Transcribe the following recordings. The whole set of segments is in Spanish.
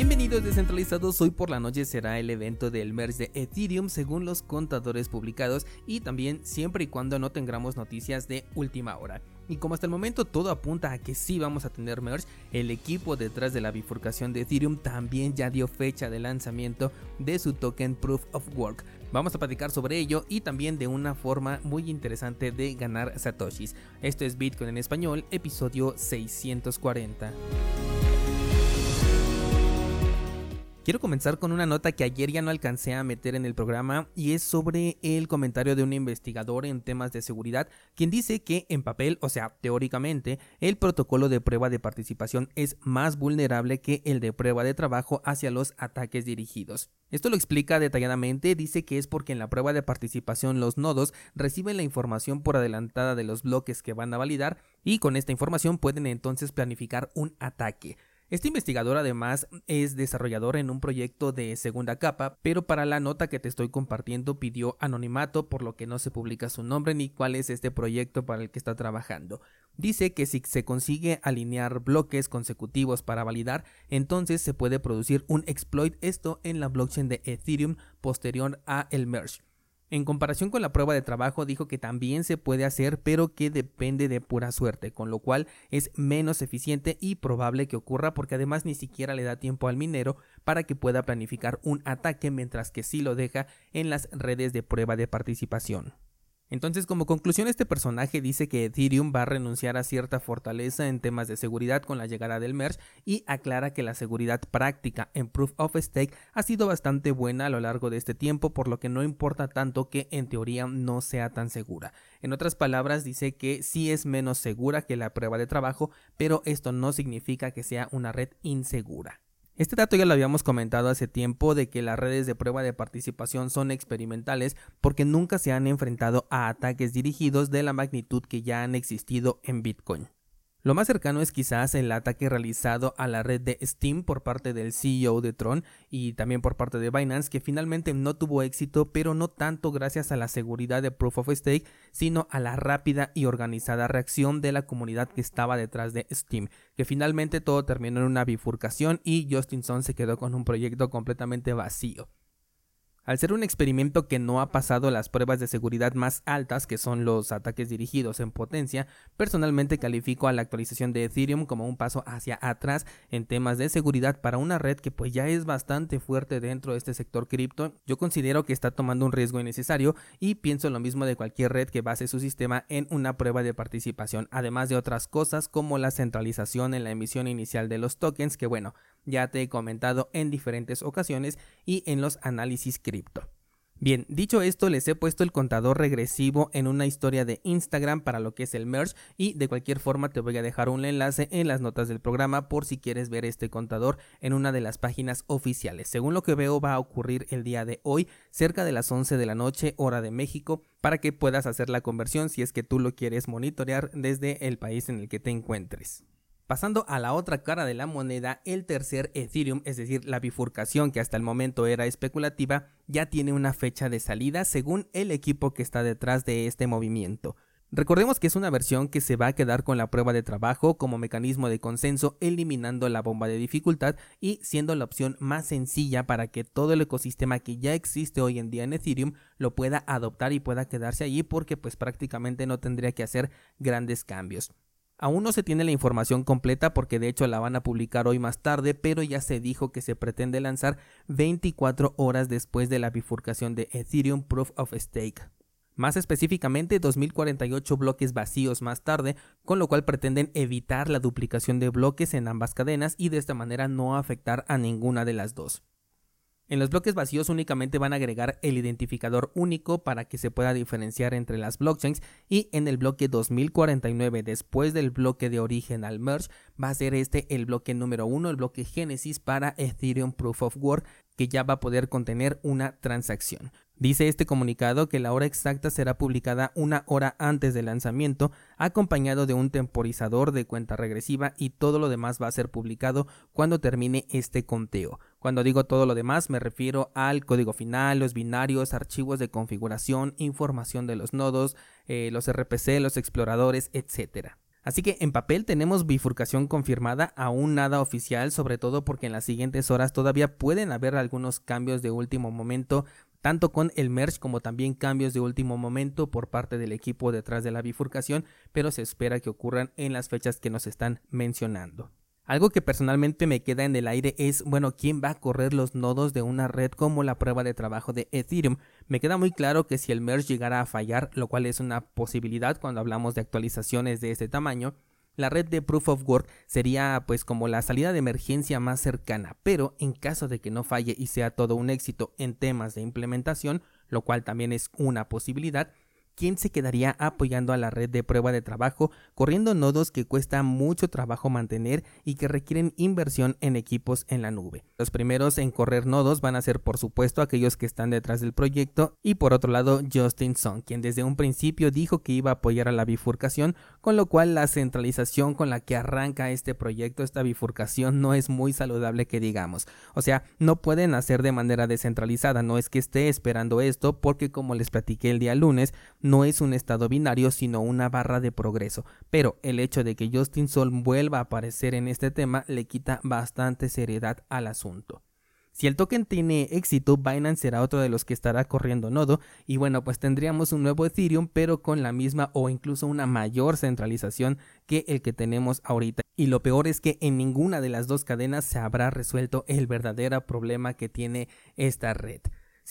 Bienvenidos descentralizados, hoy por la noche será el evento del merge de Ethereum según los contadores publicados y también siempre y cuando no tengamos noticias de última hora. Y como hasta el momento todo apunta a que sí vamos a tener merge, el equipo detrás de la bifurcación de Ethereum también ya dio fecha de lanzamiento de su token Proof of Work. Vamos a platicar sobre ello y también de una forma muy interesante de ganar satoshis. Esto es Bitcoin en español, episodio 640. Quiero comenzar con una nota que ayer ya no alcancé a meter en el programa y es sobre el comentario de un investigador en temas de seguridad, quien dice que en papel, o sea, teóricamente, el protocolo de prueba de participación es más vulnerable que el de prueba de trabajo hacia los ataques dirigidos. Esto lo explica detalladamente, dice que es porque en la prueba de participación los nodos reciben la información por adelantada de los bloques que van a validar y con esta información pueden entonces planificar un ataque. Este investigador además es desarrollador en un proyecto de segunda capa, pero para la nota que te estoy compartiendo pidió anonimato por lo que no se publica su nombre ni cuál es este proyecto para el que está trabajando. Dice que si se consigue alinear bloques consecutivos para validar, entonces se puede producir un exploit esto en la blockchain de Ethereum posterior a el merge. En comparación con la prueba de trabajo dijo que también se puede hacer pero que depende de pura suerte, con lo cual es menos eficiente y probable que ocurra porque además ni siquiera le da tiempo al minero para que pueda planificar un ataque mientras que sí lo deja en las redes de prueba de participación. Entonces, como conclusión, este personaje dice que Ethereum va a renunciar a cierta fortaleza en temas de seguridad con la llegada del merge y aclara que la seguridad práctica en Proof of Stake ha sido bastante buena a lo largo de este tiempo, por lo que no importa tanto que en teoría no sea tan segura. En otras palabras, dice que sí es menos segura que la prueba de trabajo, pero esto no significa que sea una red insegura. Este dato ya lo habíamos comentado hace tiempo de que las redes de prueba de participación son experimentales porque nunca se han enfrentado a ataques dirigidos de la magnitud que ya han existido en Bitcoin. Lo más cercano es quizás el ataque realizado a la red de Steam por parte del CEO de Tron y también por parte de Binance que finalmente no tuvo éxito pero no tanto gracias a la seguridad de Proof of Stake sino a la rápida y organizada reacción de la comunidad que estaba detrás de Steam que finalmente todo terminó en una bifurcación y Justinson se quedó con un proyecto completamente vacío. Al ser un experimento que no ha pasado las pruebas de seguridad más altas, que son los ataques dirigidos en potencia, personalmente califico a la actualización de Ethereum como un paso hacia atrás en temas de seguridad para una red que pues ya es bastante fuerte dentro de este sector cripto. Yo considero que está tomando un riesgo innecesario y pienso lo mismo de cualquier red que base su sistema en una prueba de participación, además de otras cosas como la centralización en la emisión inicial de los tokens, que bueno, ya te he comentado en diferentes ocasiones y en los análisis cripto. Bien, dicho esto, les he puesto el contador regresivo en una historia de Instagram para lo que es el merge y de cualquier forma te voy a dejar un enlace en las notas del programa por si quieres ver este contador en una de las páginas oficiales. Según lo que veo va a ocurrir el día de hoy cerca de las 11 de la noche hora de México para que puedas hacer la conversión si es que tú lo quieres monitorear desde el país en el que te encuentres. Pasando a la otra cara de la moneda, el tercer Ethereum, es decir, la bifurcación que hasta el momento era especulativa, ya tiene una fecha de salida según el equipo que está detrás de este movimiento. Recordemos que es una versión que se va a quedar con la prueba de trabajo como mecanismo de consenso, eliminando la bomba de dificultad y siendo la opción más sencilla para que todo el ecosistema que ya existe hoy en día en Ethereum lo pueda adoptar y pueda quedarse allí porque pues prácticamente no tendría que hacer grandes cambios. Aún no se tiene la información completa porque de hecho la van a publicar hoy más tarde, pero ya se dijo que se pretende lanzar 24 horas después de la bifurcación de Ethereum Proof of Stake. Más específicamente 2048 bloques vacíos más tarde, con lo cual pretenden evitar la duplicación de bloques en ambas cadenas y de esta manera no afectar a ninguna de las dos. En los bloques vacíos únicamente van a agregar el identificador único para que se pueda diferenciar entre las blockchains y en el bloque 2049 después del bloque de origen al merge va a ser este el bloque número 1, el bloque génesis para Ethereum Proof of Work que ya va a poder contener una transacción. Dice este comunicado que la hora exacta será publicada una hora antes del lanzamiento, acompañado de un temporizador de cuenta regresiva y todo lo demás va a ser publicado cuando termine este conteo. Cuando digo todo lo demás me refiero al código final, los binarios, archivos de configuración, información de los nodos, eh, los RPC, los exploradores, etc. Así que en papel tenemos bifurcación confirmada, aún nada oficial, sobre todo porque en las siguientes horas todavía pueden haber algunos cambios de último momento, tanto con el merge como también cambios de último momento por parte del equipo detrás de la bifurcación, pero se espera que ocurran en las fechas que nos están mencionando. Algo que personalmente me queda en el aire es, bueno, ¿quién va a correr los nodos de una red como la prueba de trabajo de Ethereum? Me queda muy claro que si el merge llegara a fallar, lo cual es una posibilidad cuando hablamos de actualizaciones de este tamaño, la red de Proof of Work sería pues como la salida de emergencia más cercana, pero en caso de que no falle y sea todo un éxito en temas de implementación, lo cual también es una posibilidad, ¿quién se quedaría apoyando a la red de prueba de trabajo, corriendo nodos que cuesta mucho trabajo mantener y que requieren inversión en equipos en la nube. Los primeros en correr nodos van a ser por supuesto aquellos que están detrás del proyecto y por otro lado Justin Song, quien desde un principio dijo que iba a apoyar a la bifurcación, con lo cual la centralización con la que arranca este proyecto, esta bifurcación no es muy saludable que digamos. O sea, no pueden hacer de manera descentralizada, no es que esté esperando esto porque como les platiqué el día lunes, no es un estado binario, sino una barra de progreso. Pero el hecho de que Justin Sol vuelva a aparecer en este tema le quita bastante seriedad al asunto. Si el token tiene éxito, Binance será otro de los que estará corriendo nodo y bueno, pues tendríamos un nuevo Ethereum pero con la misma o incluso una mayor centralización que el que tenemos ahorita. Y lo peor es que en ninguna de las dos cadenas se habrá resuelto el verdadero problema que tiene esta red.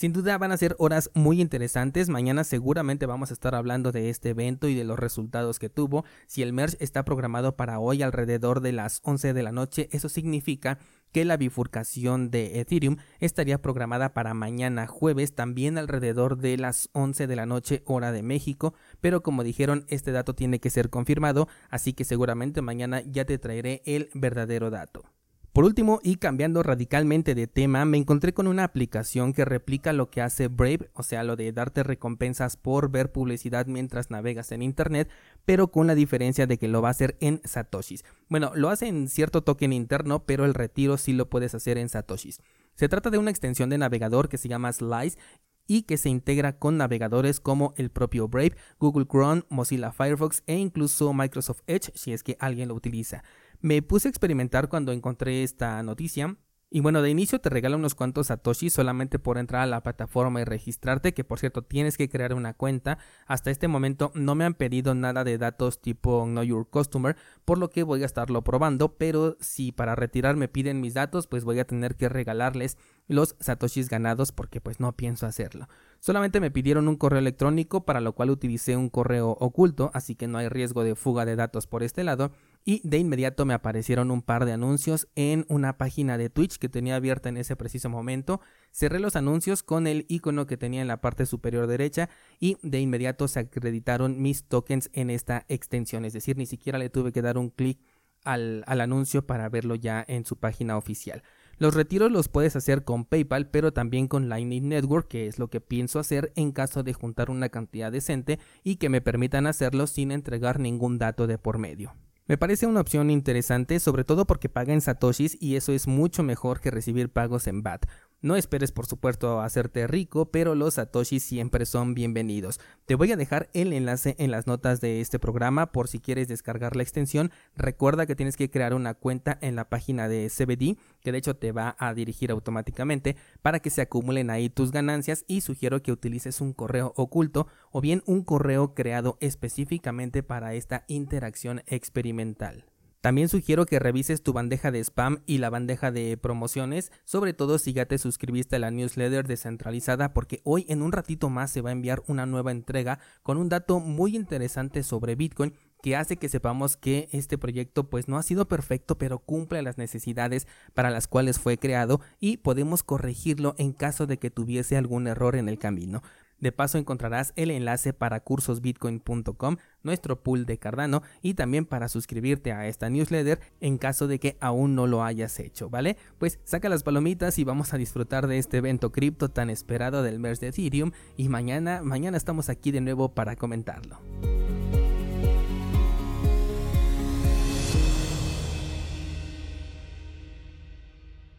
Sin duda van a ser horas muy interesantes. Mañana seguramente vamos a estar hablando de este evento y de los resultados que tuvo. Si el merge está programado para hoy alrededor de las 11 de la noche, eso significa que la bifurcación de Ethereum estaría programada para mañana jueves también alrededor de las 11 de la noche hora de México, pero como dijeron este dato tiene que ser confirmado, así que seguramente mañana ya te traeré el verdadero dato. Por último, y cambiando radicalmente de tema, me encontré con una aplicación que replica lo que hace Brave, o sea, lo de darte recompensas por ver publicidad mientras navegas en Internet, pero con la diferencia de que lo va a hacer en Satoshis. Bueno, lo hace en cierto token interno, pero el retiro sí lo puedes hacer en Satoshis. Se trata de una extensión de navegador que se llama Slice y que se integra con navegadores como el propio Brave, Google Chrome, Mozilla Firefox e incluso Microsoft Edge si es que alguien lo utiliza. Me puse a experimentar cuando encontré esta noticia y bueno, de inicio te regala unos cuantos satoshi solamente por entrar a la plataforma y registrarte, que por cierto tienes que crear una cuenta. Hasta este momento no me han pedido nada de datos tipo Know Your Customer, por lo que voy a estarlo probando, pero si para retirar me piden mis datos, pues voy a tener que regalarles los satoshis ganados porque pues no pienso hacerlo. Solamente me pidieron un correo electrónico para lo cual utilicé un correo oculto, así que no hay riesgo de fuga de datos por este lado y de inmediato me aparecieron un par de anuncios en una página de Twitch que tenía abierta en ese preciso momento. Cerré los anuncios con el icono que tenía en la parte superior derecha y de inmediato se acreditaron mis tokens en esta extensión, es decir, ni siquiera le tuve que dar un clic al, al anuncio para verlo ya en su página oficial. Los retiros los puedes hacer con PayPal, pero también con Lightning Network, que es lo que pienso hacer en caso de juntar una cantidad decente y que me permitan hacerlo sin entregar ningún dato de por medio. Me parece una opción interesante, sobre todo porque paga en satoshis y eso es mucho mejor que recibir pagos en BAT. No esperes por supuesto hacerte rico, pero los satoshis siempre son bienvenidos. Te voy a dejar el enlace en las notas de este programa por si quieres descargar la extensión. Recuerda que tienes que crear una cuenta en la página de CBD, que de hecho te va a dirigir automáticamente para que se acumulen ahí tus ganancias y sugiero que utilices un correo oculto o bien un correo creado específicamente para esta interacción experimental. También sugiero que revises tu bandeja de spam y la bandeja de promociones, sobre todo si ya te suscribiste a la newsletter descentralizada porque hoy en un ratito más se va a enviar una nueva entrega con un dato muy interesante sobre Bitcoin que hace que sepamos que este proyecto pues no ha sido perfecto pero cumple las necesidades para las cuales fue creado y podemos corregirlo en caso de que tuviese algún error en el camino. De paso encontrarás el enlace para cursosbitcoin.com, nuestro pool de Cardano, y también para suscribirte a esta newsletter en caso de que aún no lo hayas hecho, ¿vale? Pues saca las palomitas y vamos a disfrutar de este evento cripto tan esperado del mes de Ethereum y mañana, mañana estamos aquí de nuevo para comentarlo.